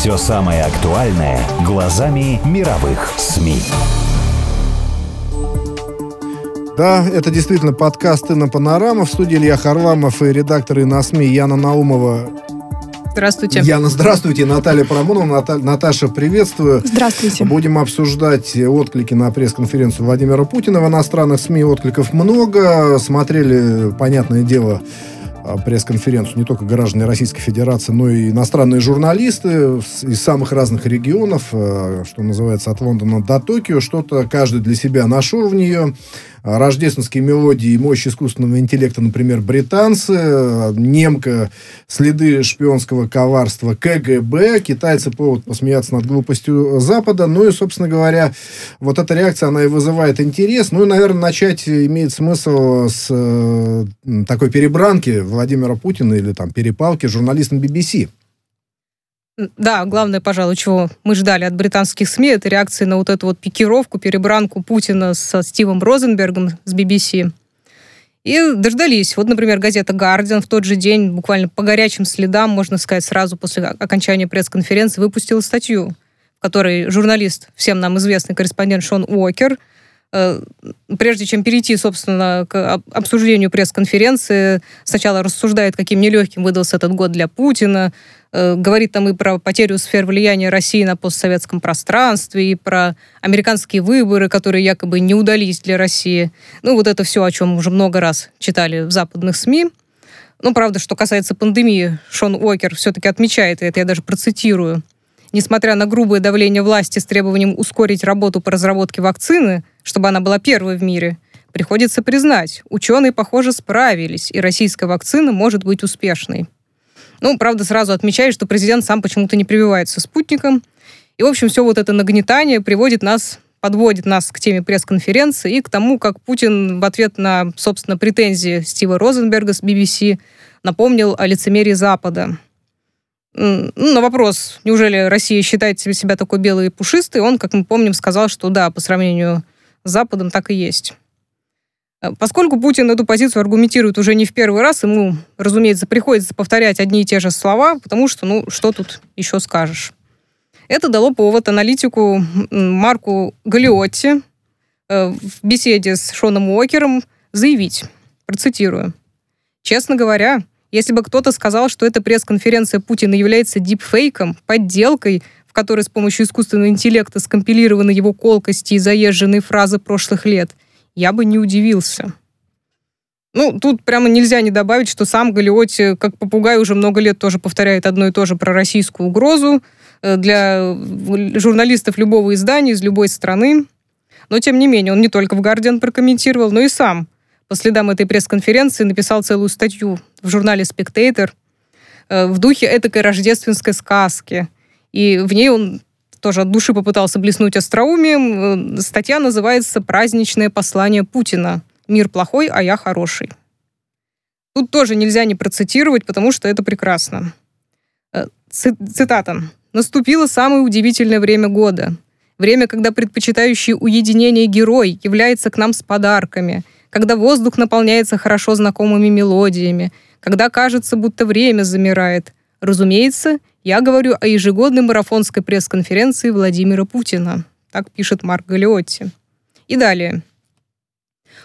Все самое актуальное глазами мировых СМИ. Да, это действительно подкаст «Инна Панорама». В студии Илья Харламов и редактор на СМИ Яна Наумова. Здравствуйте. Яна, здравствуйте. Наталья Парамонова. Ната- Наташа, приветствую. Здравствуйте. Будем обсуждать отклики на пресс-конференцию Владимира Путина. В иностранных СМИ откликов много. Смотрели, понятное дело, пресс-конференцию не только граждане Российской Федерации, но и иностранные журналисты из самых разных регионов, э, что называется, от Лондона до Токио. Что-то каждый для себя нашел в нее. А, Рождественские мелодии и мощь искусственного интеллекта, например, британцы, э, немка, следы шпионского коварства КГБ, китайцы повод посмеяться над глупостью Запада. Ну и, собственно говоря, вот эта реакция, она и вызывает интерес. Ну и, наверное, начать имеет смысл с э, такой перебранки Владимира Путина или там перепалки с журналистом BBC. Да, главное, пожалуй, чего мы ждали от британских СМИ, это реакции на вот эту вот пикировку, перебранку Путина со Стивом Розенбергом с BBC. И дождались. Вот, например, газета «Гардиан» в тот же день, буквально по горячим следам, можно сказать, сразу после окончания пресс-конференции, выпустила статью, в которой журналист, всем нам известный корреспондент Шон Уокер, прежде чем перейти, собственно, к об- обсуждению пресс-конференции, сначала рассуждает, каким нелегким выдался этот год для Путина, э, говорит там и про потерю сфер влияния России на постсоветском пространстве, и про американские выборы, которые якобы не удались для России. Ну, вот это все, о чем уже много раз читали в западных СМИ. Ну, правда, что касается пандемии, Шон Уокер все-таки отмечает, и это я даже процитирую, несмотря на грубое давление власти с требованием ускорить работу по разработке вакцины, чтобы она была первой в мире, приходится признать, ученые, похоже, справились, и российская вакцина может быть успешной. Ну, правда, сразу отмечаю, что президент сам почему-то не прививается спутником. И, в общем, все вот это нагнетание приводит нас, подводит нас к теме пресс-конференции и к тому, как Путин в ответ на, собственно, претензии Стива Розенберга с BBC напомнил о лицемерии Запада. Ну, На вопрос, неужели Россия считает себя такой белой и пушистой, он, как мы помним, сказал, что да, по сравнению с Западом так и есть. Э, Поскольку Путин эту позицию аргументирует уже не в первый раз, ему, разумеется, приходится повторять одни и те же слова, потому что, ну, что тут еще скажешь. Это дало повод аналитику Марку Галиотти э, в беседе с Шоном Уокером заявить, процитирую, «Честно говоря, если бы кто-то сказал, что эта пресс-конференция Путина является дипфейком, подделкой, в которой с помощью искусственного интеллекта скомпилированы его колкости и заезженные фразы прошлых лет, я бы не удивился. Ну, тут прямо нельзя не добавить, что сам Галиотти, как попугай, уже много лет тоже повторяет одно и то же про российскую угрозу э, для журналистов любого издания из любой страны. Но, тем не менее, он не только в «Гардиан» прокомментировал, но и сам по следам этой пресс-конференции написал целую статью в журнале «Спектейтор» э, в духе этакой рождественской сказки. И в ней он тоже от души попытался блеснуть остроумием. Э, Статья называется «Праздничное послание Путина. Мир плохой, а я хороший». Тут тоже нельзя не процитировать, потому что это прекрасно. Э, ци- Цитата. «Наступило самое удивительное время года. Время, когда предпочитающий уединение герой является к нам с подарками, когда воздух наполняется хорошо знакомыми мелодиями, когда кажется, будто время замирает. Разумеется, я говорю о ежегодной марафонской пресс-конференции Владимира Путина. Так пишет Марк Галиотти. И далее.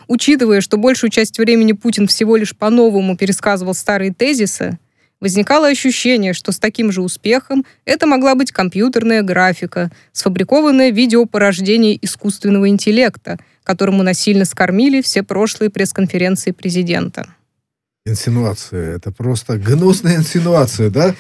Учитывая, что большую часть времени Путин всего лишь по-новому пересказывал старые тезисы, возникало ощущение, что с таким же успехом это могла быть компьютерная графика, сфабрикованное видеопорождение искусственного интеллекта, которому насильно скормили все прошлые пресс-конференции президента. Инсинуация. Это просто гнусная инсинуация, да?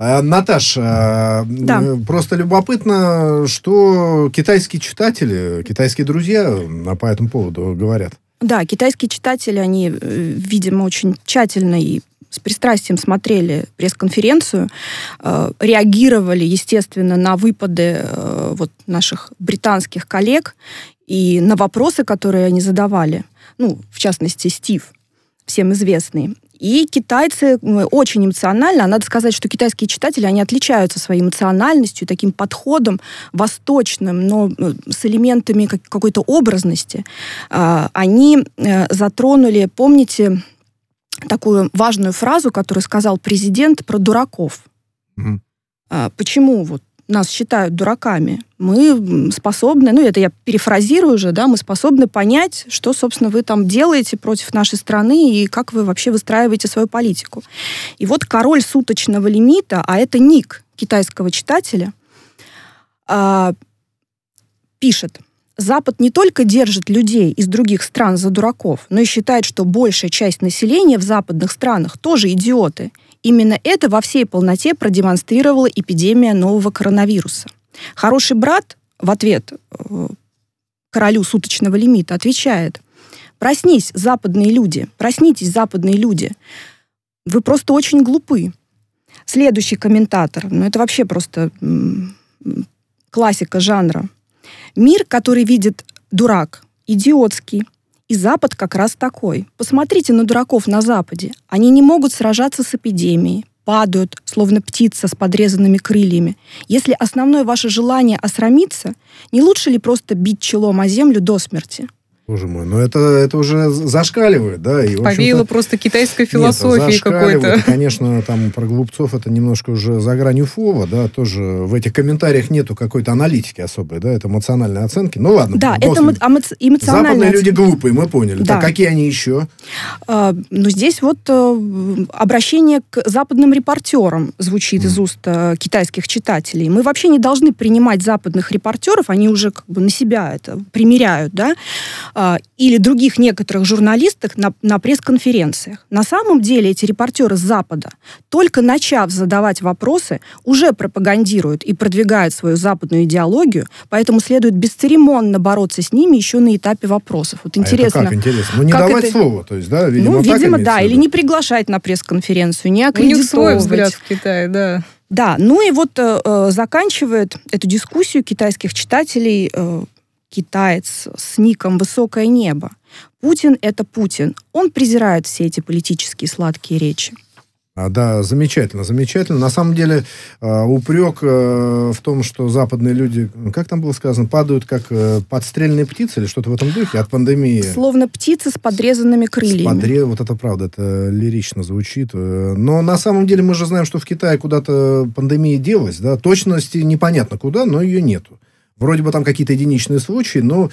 А, Наташ, а, Да. просто любопытно, что китайские читатели, китайские друзья по этому поводу говорят. Да, китайские читатели, они, э, видимо, очень тщательно и с пристрастием смотрели пресс-конференцию, э, реагировали, естественно, на выпады э, вот наших британских коллег и на вопросы, которые они задавали. Ну, в частности, Стив, всем известный. И китайцы очень эмоционально, а надо сказать, что китайские читатели, они отличаются своей эмоциональностью, таким подходом восточным, но э, с элементами какой-то образности. А, они э, затронули, помните, такую важную фразу, которую сказал президент про дураков. Mm-hmm. Почему вот нас считают дураками, мы способны, ну это я перефразирую уже, да, мы способны понять, что, собственно, вы там делаете против нашей страны и как вы вообще выстраиваете свою политику. И вот король суточного лимита, а это ник китайского читателя, э, пишет, Запад не только держит людей из других стран за дураков, но и считает, что большая часть населения в западных странах тоже идиоты – Именно это во всей полноте продемонстрировала эпидемия нового коронавируса. Хороший брат в ответ э, королю суточного лимита отвечает, проснись, западные люди, проснитесь, западные люди, вы просто очень глупы. Следующий комментатор, ну это вообще просто классика жанра. Мир, который видит дурак, идиотский, и Запад как раз такой. Посмотрите на дураков на Западе. Они не могут сражаться с эпидемией, падают, словно птица с подрезанными крыльями. Если основное ваше желание осрамиться, не лучше ли просто бить челом о землю до смерти? Боже мой, ну это, это уже зашкаливает, да. И, Повеяло просто китайской философии какой-то. Конечно, там про глупцов это немножко уже за гранью фова, да, тоже в этих комментариях нету какой-то аналитики особой, да, это эмоциональные оценки. Ну ладно. Да, это эмоциональные Западные люди глупые, мы поняли. Да. Так какие они еще? А, ну, здесь вот э, обращение к западным репортерам звучит mm. из уст э, китайских читателей. Мы вообще не должны принимать западных репортеров, они уже как бы на себя это примеряют, да, или других некоторых журналистов на, на пресс-конференциях. На самом деле эти репортеры с Запада, только начав задавать вопросы, уже пропагандируют и продвигают свою западную идеологию, поэтому следует бесцеремонно бороться с ними еще на этапе вопросов. Вот интересно. А это как интересно? Ну, не давать это... слово, то есть, да? Видимо, ну, видимо, да. Или не приглашать на пресс-конференцию, не аккредитовывать. У них свой взгляд в Китае, да. Да, ну и вот э, э заканчивает эту дискуссию китайских читателей э, китаец с ником «Высокое небо». Путин — это Путин. Он презирает все эти политические сладкие речи. А, да, замечательно, замечательно. На самом деле э, упрек э, в том, что западные люди, как там было сказано, падают как э, подстрельные птицы или что-то в этом духе от пандемии. Словно птицы с подрезанными крыльями. С подре... Вот это правда, это лирично звучит. Но на самом деле мы же знаем, что в Китае куда-то пандемия делась, да, точности непонятно куда, но ее нету. Вроде бы там какие-то единичные случаи, но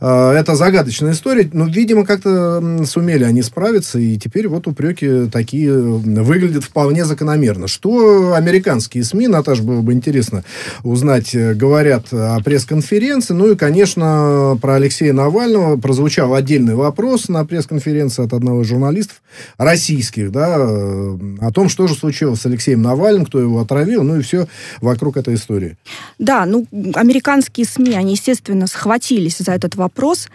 э, это загадочная история. Но, видимо, как-то сумели они справиться, и теперь вот упреки такие выглядят вполне закономерно. Что американские СМИ, Наташа, было бы интересно узнать, э, говорят о пресс-конференции. Ну и, конечно, про Алексея Навального прозвучал отдельный вопрос на пресс-конференции от одного из журналистов российских, да, э, о том, что же случилось с Алексеем Навальным, кто его отравил, ну и все вокруг этой истории. Да, ну, американские американские СМИ, они, естественно, схватились за этот вопрос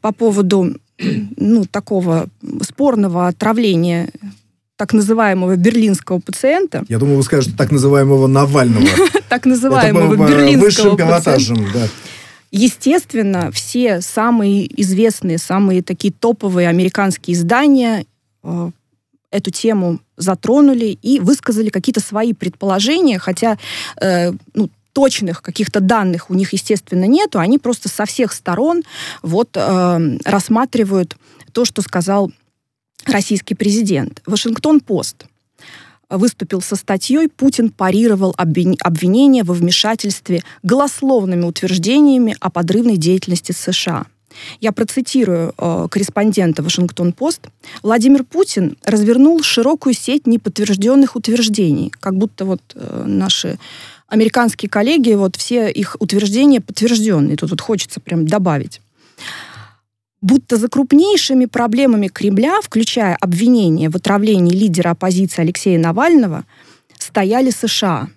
по поводу ну, такого спорного отравления так называемого берлинского пациента. Я думаю, вы скажете так называемого Навального. Так называемого берлинского да. Естественно, все самые известные, самые такие топовые американские издания э, эту тему затронули и высказали какие-то свои предположения, хотя э, ну, точных каких-то данных у них, естественно, нету, они просто со всех сторон вот э, рассматривают то, что сказал российский президент. Вашингтон-Пост выступил со статьей «Путин парировал обвинения во вмешательстве голословными утверждениями о подрывной деятельности США». Я процитирую э, корреспондента Вашингтон-Пост. Владимир Путин развернул широкую сеть неподтвержденных утверждений, как будто вот э, наши американские коллеги, вот все их утверждения подтвержденные. Тут вот хочется прям добавить будто за крупнейшими проблемами Кремля, включая обвинение в отравлении лидера оппозиции Алексея Навального, стояли США.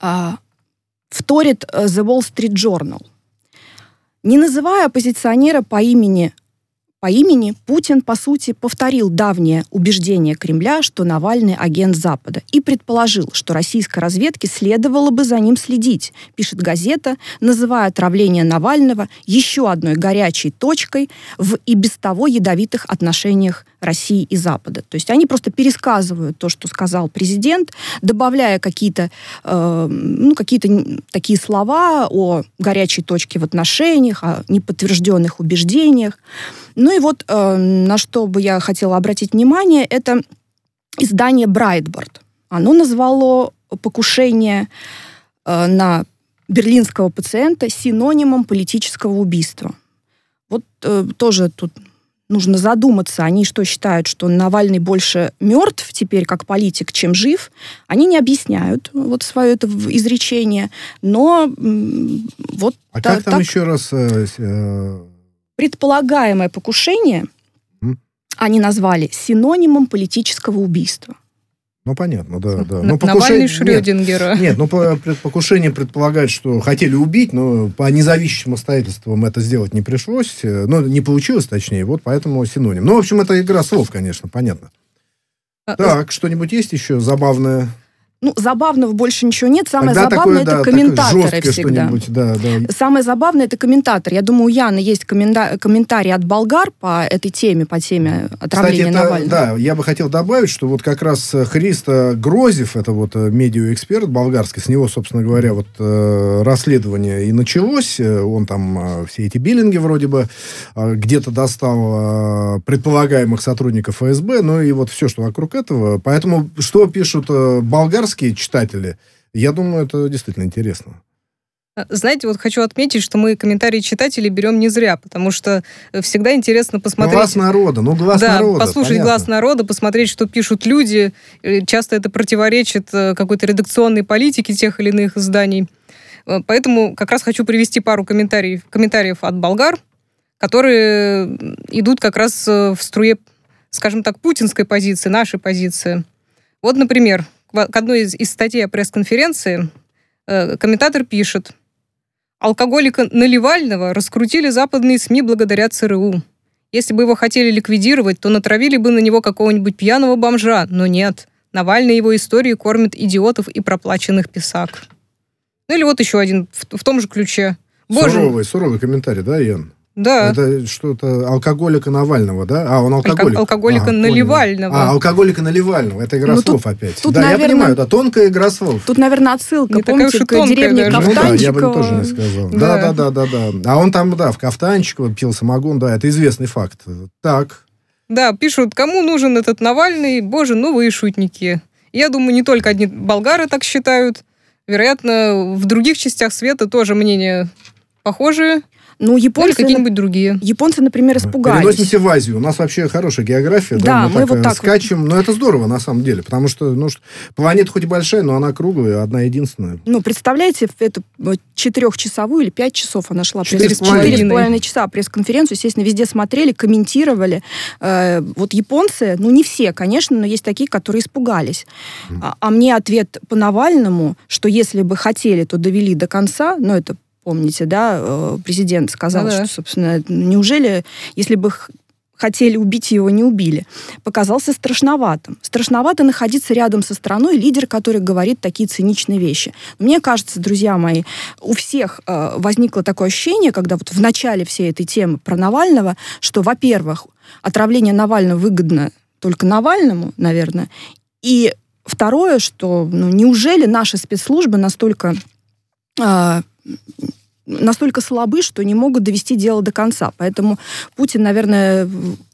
А, вторит э, The Wall Street Journal. Не называя оппозиционера по имени по имени Путин, по сути, повторил давнее убеждение Кремля, что Навальный агент Запада, и предположил, что российской разведке следовало бы за ним следить, пишет газета, называя отравление Навального еще одной горячей точкой в и без того ядовитых отношениях России и Запада. То есть они просто пересказывают то, что сказал президент, добавляя какие-то э, ну, какие такие слова о горячей точке в отношениях, о неподтвержденных убеждениях. Ну и вот э, на что бы я хотела обратить внимание, это издание Брайтборд. Оно назвало покушение э, на берлинского пациента синонимом политического убийства. Вот э, тоже тут нужно задуматься. Они что считают, что Навальный больше мертв теперь как политик, чем жив? Они не объясняют вот свое это изречение, но вот а так, как там так... еще раз э, э предполагаемое покушение они назвали синонимом политического убийства. Ну, понятно, да, да. Но покушение... Шрёдингера. Нет, нет ну, покушение предполагает, что хотели убить, но по независимым обстоятельствам это сделать не пришлось. Ну, не получилось, точнее, вот поэтому синоним. Ну, в общем, это игра слов, конечно, понятно. А, так, что-нибудь есть еще забавное? Ну, забавного больше ничего нет. Самое Тогда забавное такое, это да, комментаторы всегда. Да, да. Самое забавное это комментатор. Я думаю, у Яны есть коммента- комментарий от болгар по этой теме, по теме отравления Кстати, это, Навального. Да, я бы хотел добавить, что вот как раз Христа Грозев, это вот э, медиаэксперт болгарский, с него, собственно говоря, вот э, расследование и началось. Э, он там все эти биллинги вроде бы где-то достал предполагаемых сотрудников ФСБ, ну и вот все, что вокруг этого. Поэтому что пишут болгарские американские читатели, я думаю, это действительно интересно. А, знаете, вот хочу отметить, что мы комментарии читателей берем не зря, потому что э, всегда интересно посмотреть... Глаз народа, ну глаз да, народа, послушать понятно. глаз народа, посмотреть, что пишут люди. Э, часто это противоречит э, какой-то редакционной политике тех или иных изданий. Поэтому как раз хочу привести пару комментариев, комментариев от болгар, которые идут как раз в струе, скажем так, путинской позиции, нашей позиции. Вот, например, к одной из, из статей о пресс-конференции э, комментатор пишет, алкоголика Наливального раскрутили западные СМИ благодаря ЦРУ. Если бы его хотели ликвидировать, то натравили бы на него какого-нибудь пьяного бомжа, но нет. Навальный его истории кормит идиотов и проплаченных писак. Ну или вот еще один в, в том же ключе. Боже. Суровый, суровый комментарий, да, Ян? Да. Это что-то алкоголика Навального, да? А, он алкоголик. алкоголика ага, Наливального. Понял. А, алкоголика Наливального. Это игра ну, слов тут, опять. Тут, да, наверное, я понимаю, это тонкая игра слов. Тут, наверное, отсылка, не помните, к деревне даже. Ну да, я бы тоже не сказал. Да. да, да, да, да, да. А он там, да, в Кафтанчике пил самогон, да, это известный факт. Так. Да, пишут, кому нужен этот Навальный, боже, ну вы шутники. Я думаю, не только одни болгары так считают. Вероятно, в других частях света тоже мнения похожие. Ну, японцы... Или какие-нибудь другие. Японцы, например, испугались. Переносимся в Азию. У нас вообще хорошая география. Да, да мы, мы так, вот э, так скачем. Но это здорово, на самом деле. Потому что, ну, планета хоть и большая, но она круглая, одна единственная. Ну, представляете, эту э, четырехчасовую или пять часов она шла. Четыре с половиной часа пресс-конференцию. Естественно, везде смотрели, комментировали. Э, вот японцы, ну, не все, конечно, но есть такие, которые испугались. Mm. А, а мне ответ по Навальному, что если бы хотели, то довели до конца, но это помните, да, э, президент сказал, ну, да. что, собственно, неужели, если бы хотели убить его, не убили, показался страшноватым. Страшновато находиться рядом со страной, лидер, который говорит такие циничные вещи. Мне кажется, друзья мои, у всех э, возникло такое ощущение, когда вот в начале всей этой темы про Навального, что, во-первых, отравление Навального выгодно только Навальному, наверное, и второе, что ну, неужели наши спецслужбы настолько э, настолько слабы, что не могут довести дело до конца. Поэтому Путин, наверное,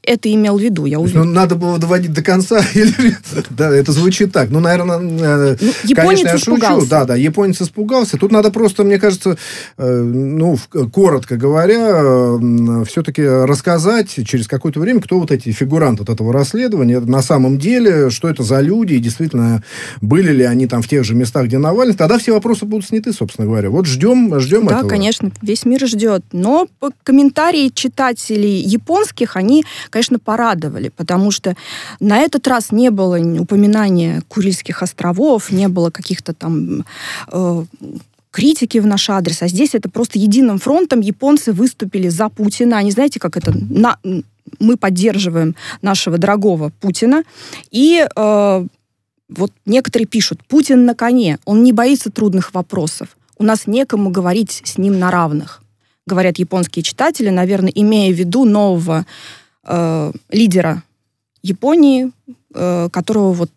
это имел в виду, я уверен. Ну, надо было доводить до конца. да, это звучит так. Ну, наверное, э, ну, конечно, я шучу. Да, да, японец испугался. Тут надо просто, мне кажется, э, ну, коротко говоря, э, все-таки рассказать через какое-то время, кто вот эти фигуранты вот этого расследования, на самом деле, что это за люди, и действительно, были ли они там в тех же местах, где Навальный. Тогда все вопросы будут сняты, собственно говоря. Вот ждем, ждем да, этого. Да, конечно, весь мир ждет. Но комментарии читателей японских, они, конечно, порадовали, потому что на этот раз не было упоминания Курильских островов, не было каких-то там э, критики в наш адрес, а здесь это просто единым фронтом японцы выступили за Путина. Они, знаете, как это, на, мы поддерживаем нашего дорогого Путина. И э, вот некоторые пишут, Путин на коне, он не боится трудных вопросов. У нас некому говорить с ним на равных. Говорят японские читатели, наверное, имея в виду нового э, лидера Японии, э, которого вот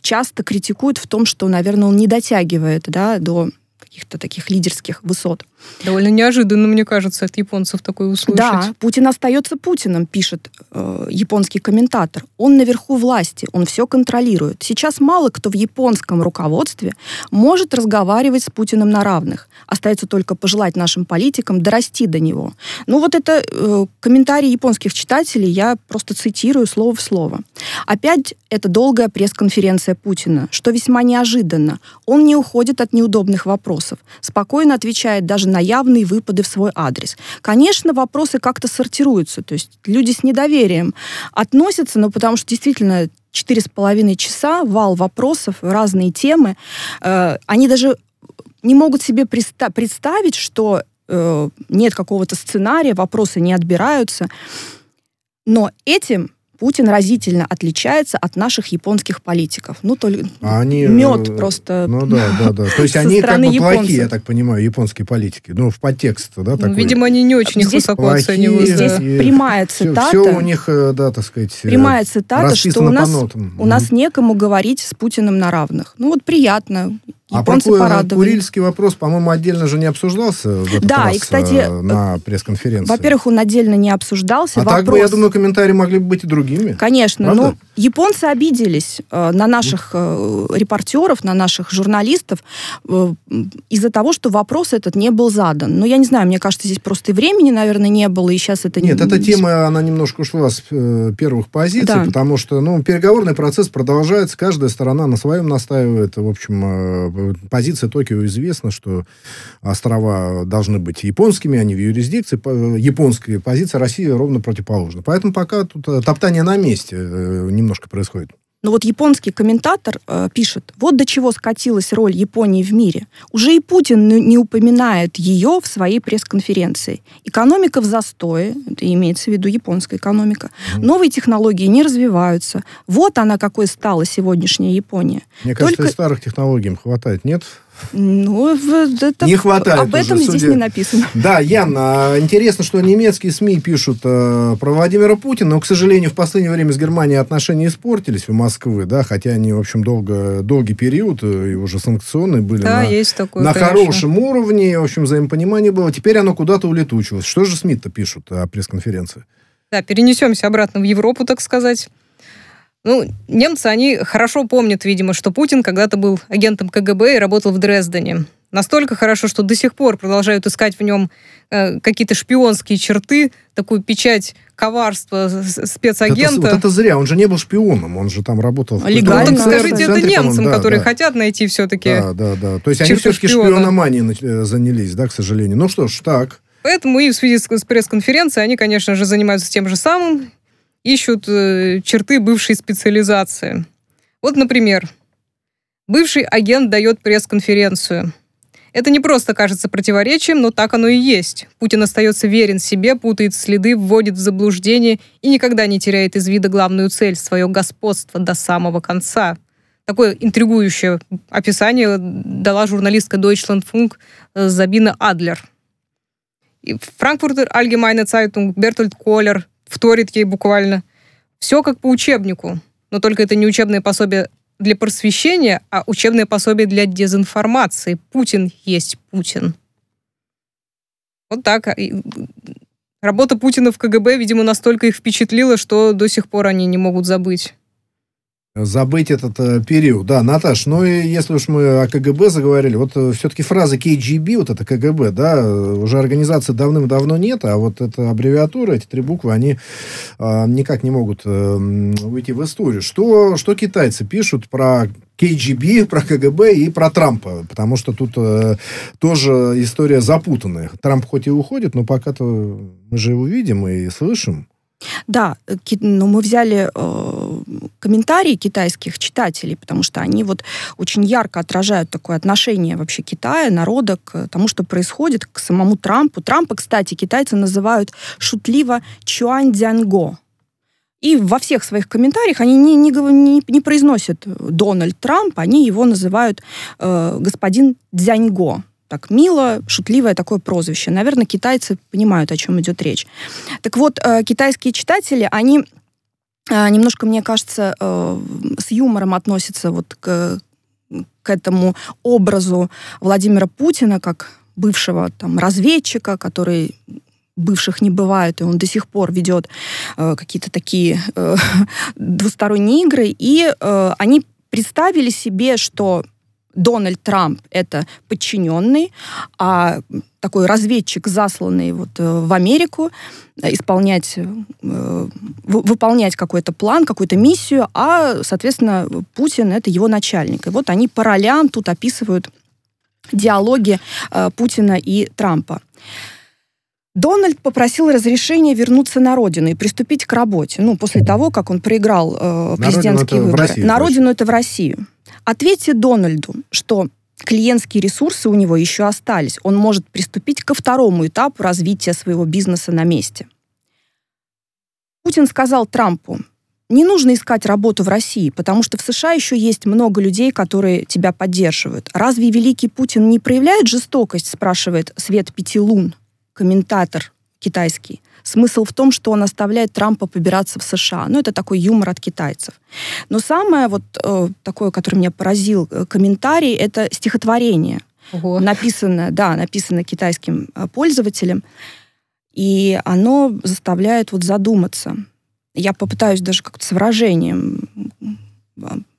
часто критикуют в том, что, наверное, он не дотягивает да, до каких-то таких лидерских высот. Довольно неожиданно, мне кажется, от японцев такое услышать. Да, Путин остается Путиным, пишет э, японский комментатор. Он наверху власти, он все контролирует. Сейчас мало кто в японском руководстве может разговаривать с Путиным на равных. Остается только пожелать нашим политикам дорасти до него. Ну вот это э, комментарий японских читателей, я просто цитирую слово в слово. Опять это долгая пресс-конференция Путина, что весьма неожиданно. Он не уходит от неудобных вопросов, спокойно отвечает даже на явные выпады в свой адрес. Конечно, вопросы как-то сортируются, то есть люди с недоверием относятся, но потому что действительно четыре с половиной часа, вал вопросов, разные темы. Э, они даже не могут себе представить, что э, нет какого-то сценария, вопросы не отбираются. Но этим Путин разительно отличается от наших японских политиков. Ну, только а они, мед э, просто Ну да, да, да. То есть они как бы японцев. плохие, я так понимаю, японские политики. Ну, в подтекст, да, ну, такой. Видимо, они не очень их высоко плохие, оценивают. Здесь да. прямая цитата. Все, все у них, э, да, так сказать, э, Прямая цитата, что у нас, у нас некому говорить с Путиным на равных. Ну, вот приятно. Японцы а про порадовали. Курильский вопрос, по-моему, отдельно же не обсуждался да, и, кстати, э, на пресс-конференции. Во-первых, он отдельно не обсуждался. А Вопрос... так бы, я думаю, комментарии могли бы быть и другими. Конечно. Правда? Ну, японцы обиделись э, на наших э, репортеров, на наших журналистов из-за того, что вопрос этот не был задан. Но я не знаю, мне кажется, здесь просто и времени, наверное, не было, и сейчас это... Нет, не... эта тема, она немножко ушла с первых позиций, да. потому что, ну, переговорный процесс продолжается, каждая сторона на своем настаивает, в общем, позиция Токио известно, что острова должны быть японскими, они в юрисдикции. Японская позиция России ровно противоположна. Поэтому пока тут э, топтание на месте э, немножко происходит. Но вот японский комментатор э, пишет, вот до чего скатилась роль Японии в мире. Уже и Путин не упоминает ее в своей пресс-конференции. Экономика в застое, это имеется в виду японская экономика. Mm-hmm. Новые технологии не развиваются. Вот она какой стала сегодняшняя Япония. Мне кажется, Только... и старых технологий хватает, нет? Ну, это, не хватает. Об этом уже, здесь не написано. Да, Ян, а интересно, что немецкие СМИ пишут э, про Владимира Путина, но, к сожалению, в последнее время с Германией отношения испортились у Москвы, да, хотя они, в общем, долго, долгий период э, и уже санкционные были да, на, есть такое, на конечно. хорошем уровне, в общем, взаимопонимание было. Теперь оно куда-то улетучилось. Что же СМИ-то пишут о пресс-конференции? Да, перенесемся обратно в Европу, так сказать. Ну, немцы, они хорошо помнят, видимо, что Путин когда-то был агентом КГБ и работал в Дрездене. Настолько хорошо, что до сих пор продолжают искать в нем э, какие-то шпионские черты, такую печать коварства спецагента. Это, вот это зря, он же не был шпионом, он же там работал в Легально. Ну, так скажите это немцам, да, которые да. хотят найти все-таки Да, да, да. То есть они все-таки шпиона. шпиономанией э, занялись, да, к сожалению. Ну что ж, так. Поэтому и в связи с пресс-конференцией они, конечно же, занимаются тем же самым, ищут э, черты бывшей специализации. Вот, например, бывший агент дает пресс-конференцию. Это не просто кажется противоречием, но так оно и есть. Путин остается верен себе, путает следы, вводит в заблуждение и никогда не теряет из вида главную цель – свое господство до самого конца. Такое интригующее описание дала журналистка Deutschlandfunk э, Забина Адлер. И Frankfurter Allgemeine Zeitung Бертольд Колер вторит ей буквально. Все как по учебнику, но только это не учебное пособие для просвещения, а учебное пособие для дезинформации. Путин есть Путин. Вот так. Работа Путина в КГБ, видимо, настолько их впечатлила, что до сих пор они не могут забыть забыть этот э, период. Да, Наташ, ну и если уж мы о КГБ заговорили, вот э, все-таки фраза KGB, вот это КГБ, да, уже организации давным-давно нет, а вот эта аббревиатура, эти три буквы, они э, никак не могут э, уйти в историю. Что, что китайцы пишут про КГБ, про КГБ и про Трампа, потому что тут э, тоже история запутанная. Трамп хоть и уходит, но пока-то мы же его видим и слышим. Да, э, но мы взяли э, комментарии китайских читателей, потому что они вот очень ярко отражают такое отношение вообще Китая, народа к тому, что происходит, к самому Трампу. Трампа, кстати, китайцы называют шутливо Чуань Дзянго. И во всех своих комментариях они не, не, не, не произносят Дональд Трамп, они его называют э, господин Дзяньго. Так мило, шутливое такое прозвище. Наверное, китайцы понимают, о чем идет речь. Так вот, э, китайские читатели, они э, немножко, мне кажется, э, с юмором относятся вот к, к этому образу Владимира Путина как бывшего там разведчика, который бывших не бывает, и он до сих пор ведет какие-то такие двусторонние игры, и они представили себе, что Дональд Трамп это подчиненный, а такой разведчик, засланный вот э, в Америку, исполнять, э, выполнять какой-то план, какую-то миссию, а, соответственно, Путин это его начальник. И вот они по ролям тут описывают диалоги э, Путина и Трампа. Дональд попросил разрешения вернуться на родину и приступить к работе. Ну, после того, как он проиграл э, президентские выборы. Россию, на родину это в Россию. Ответьте Дональду, что клиентские ресурсы у него еще остались. Он может приступить ко второму этапу развития своего бизнеса на месте. Путин сказал Трампу, не нужно искать работу в России, потому что в США еще есть много людей, которые тебя поддерживают. Разве великий Путин не проявляет жестокость, спрашивает Свет Пяти Лун, комментатор китайский. Смысл в том, что он оставляет Трампа побираться в США. Ну, это такой юмор от китайцев. Но самое вот э, такое, которое меня поразил э, комментарий, это стихотворение. Ого. Написанное, да, написанное китайским э, пользователем. И оно заставляет вот задуматься. Я попытаюсь даже как-то с выражением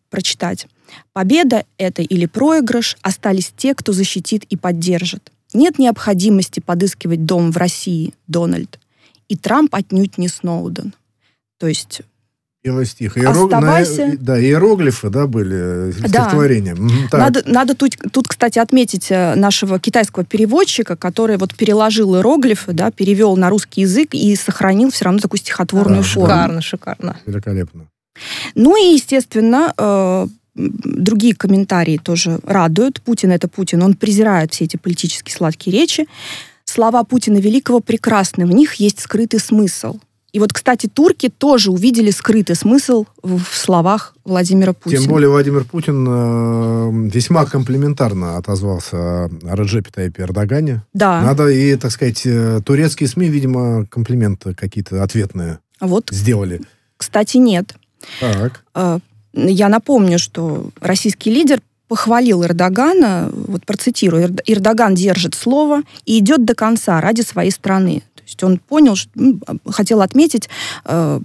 прочитать. Победа это или проигрыш остались те, кто защитит и поддержит. Нет необходимости подыскивать дом в России, Дональд. И Трамп отнюдь не Сноуден. То есть Белый стих. Иерог... Оставайся. На... Да, иероглифы, да, были, э, Да. стихотворения. Так. надо, надо тут, тут, кстати, отметить э, нашего китайского переводчика, который вот переложил иероглифы, да, перевел на русский язык и сохранил все равно такую стихотворную Да, форму. Шикарно, шикарно. Великолепно. Ну и, естественно, э, другие комментарии тоже радуют. Путин это Путин, он презирает все эти политические сладкие речи. Слова Путина Великого прекрасны, в них есть скрытый смысл. И вот, кстати, турки тоже увидели скрытый смысл в словах Владимира Путина. Тем более Владимир Путин э, весьма комплиментарно отозвался о Реджепе Таyyипе Эрдогане. Да, Надо и, так сказать, э, турецкие СМИ, видимо, комплименты какие-то ответные вот, сделали. кстати, нет. Так. Э, Я напомню, что российский лидер похвалил Эрдогана, вот процитирую, «Эрд- Эрдоган держит слово и идет до конца ради своей страны. То есть он понял, что, м, хотел отметить, э,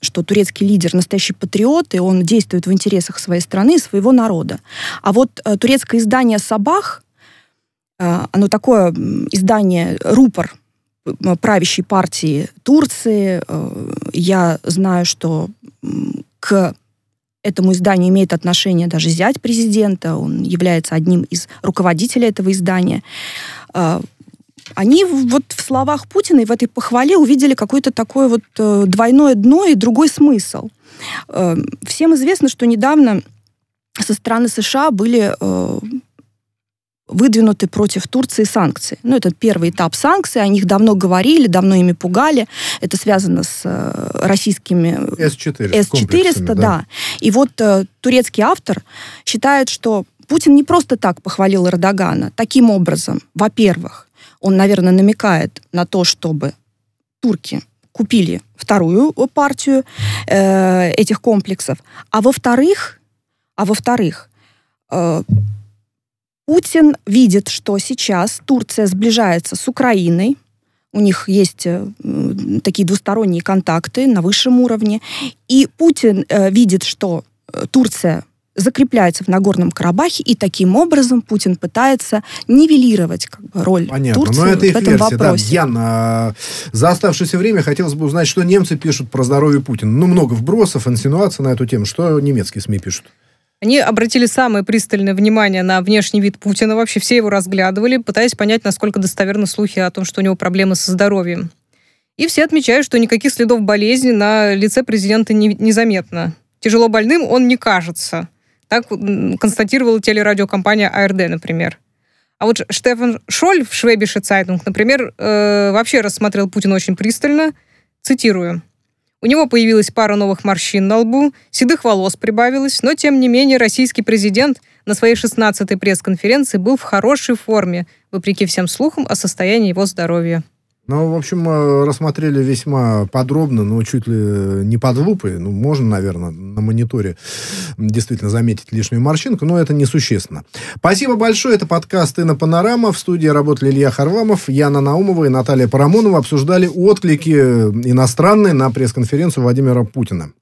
что турецкий лидер настоящий патриот, и он действует в интересах своей страны и своего народа. А вот э, турецкое издание «Сабах», э, оно такое издание, рупор правящей партии Турции. Я знаю, что к этому изданию имеет отношение даже зять президента, он является одним из руководителей этого издания. Э, Они вот в словах Путина и в этой похвале увидели какое-то такое вот э, двойное дно и другой смысл. Э, Всем известно, что недавно со стороны США были э, выдвинуты против Турции санкции. Ну, это первый этап санкций, о них давно говорили, давно ими пугали. Это связано с э, российскими С-400. С-400, комплексами, да. И вот э, турецкий автор считает, что Путин не просто так похвалил Эрдогана. Таким образом, во-первых, он, наверное, намекает на то, чтобы турки купили вторую партию э, этих комплексов. А во-вторых, а во-вторых, э, Путин видит, что сейчас Турция сближается с Украиной, у них есть э, такие двусторонние контакты на высшем уровне, и Путин э, видит, что э, Турция закрепляется в Нагорном Карабахе, и таким образом Путин пытается нивелировать как бы, роль Понятно. Турции Но это в их этом версия, да. вопросе. Ян, а, за оставшееся время хотелось бы узнать, что немцы пишут про здоровье Путина. Ну, много вбросов, инсинуаций на эту тему. Что немецкие СМИ пишут? Они обратили самое пристальное внимание на внешний вид Путина. Вообще все его разглядывали, пытаясь понять, насколько достоверны слухи о том, что у него проблемы со здоровьем. И все отмечают, что никаких следов болезни на лице президента не- незаметно. Тяжело больным он не кажется. Так констатировала телерадиокомпания ARD, например. А вот Штефан Шоль в Schwäbische Zeitung, например, э, вообще рассмотрел Путина очень пристально. Цитирую. У него появилась пара новых морщин на лбу, седых волос прибавилось, но, тем не менее, российский президент на своей 16-й пресс-конференции был в хорошей форме, вопреки всем слухам о состоянии его здоровья. Ну, в общем, э, рассмотрели весьма подробно, но чуть ли не под лупой. Ну, можно, наверное, на мониторе действительно заметить лишнюю морщинку, но это несущественно. Спасибо большое. Это подкаст «Инна Панорама». В студии работали Илья Харламов, Яна Наумова и Наталья Парамонова. Обсуждали отклики иностранные на пресс-конференцию Владимира Путина.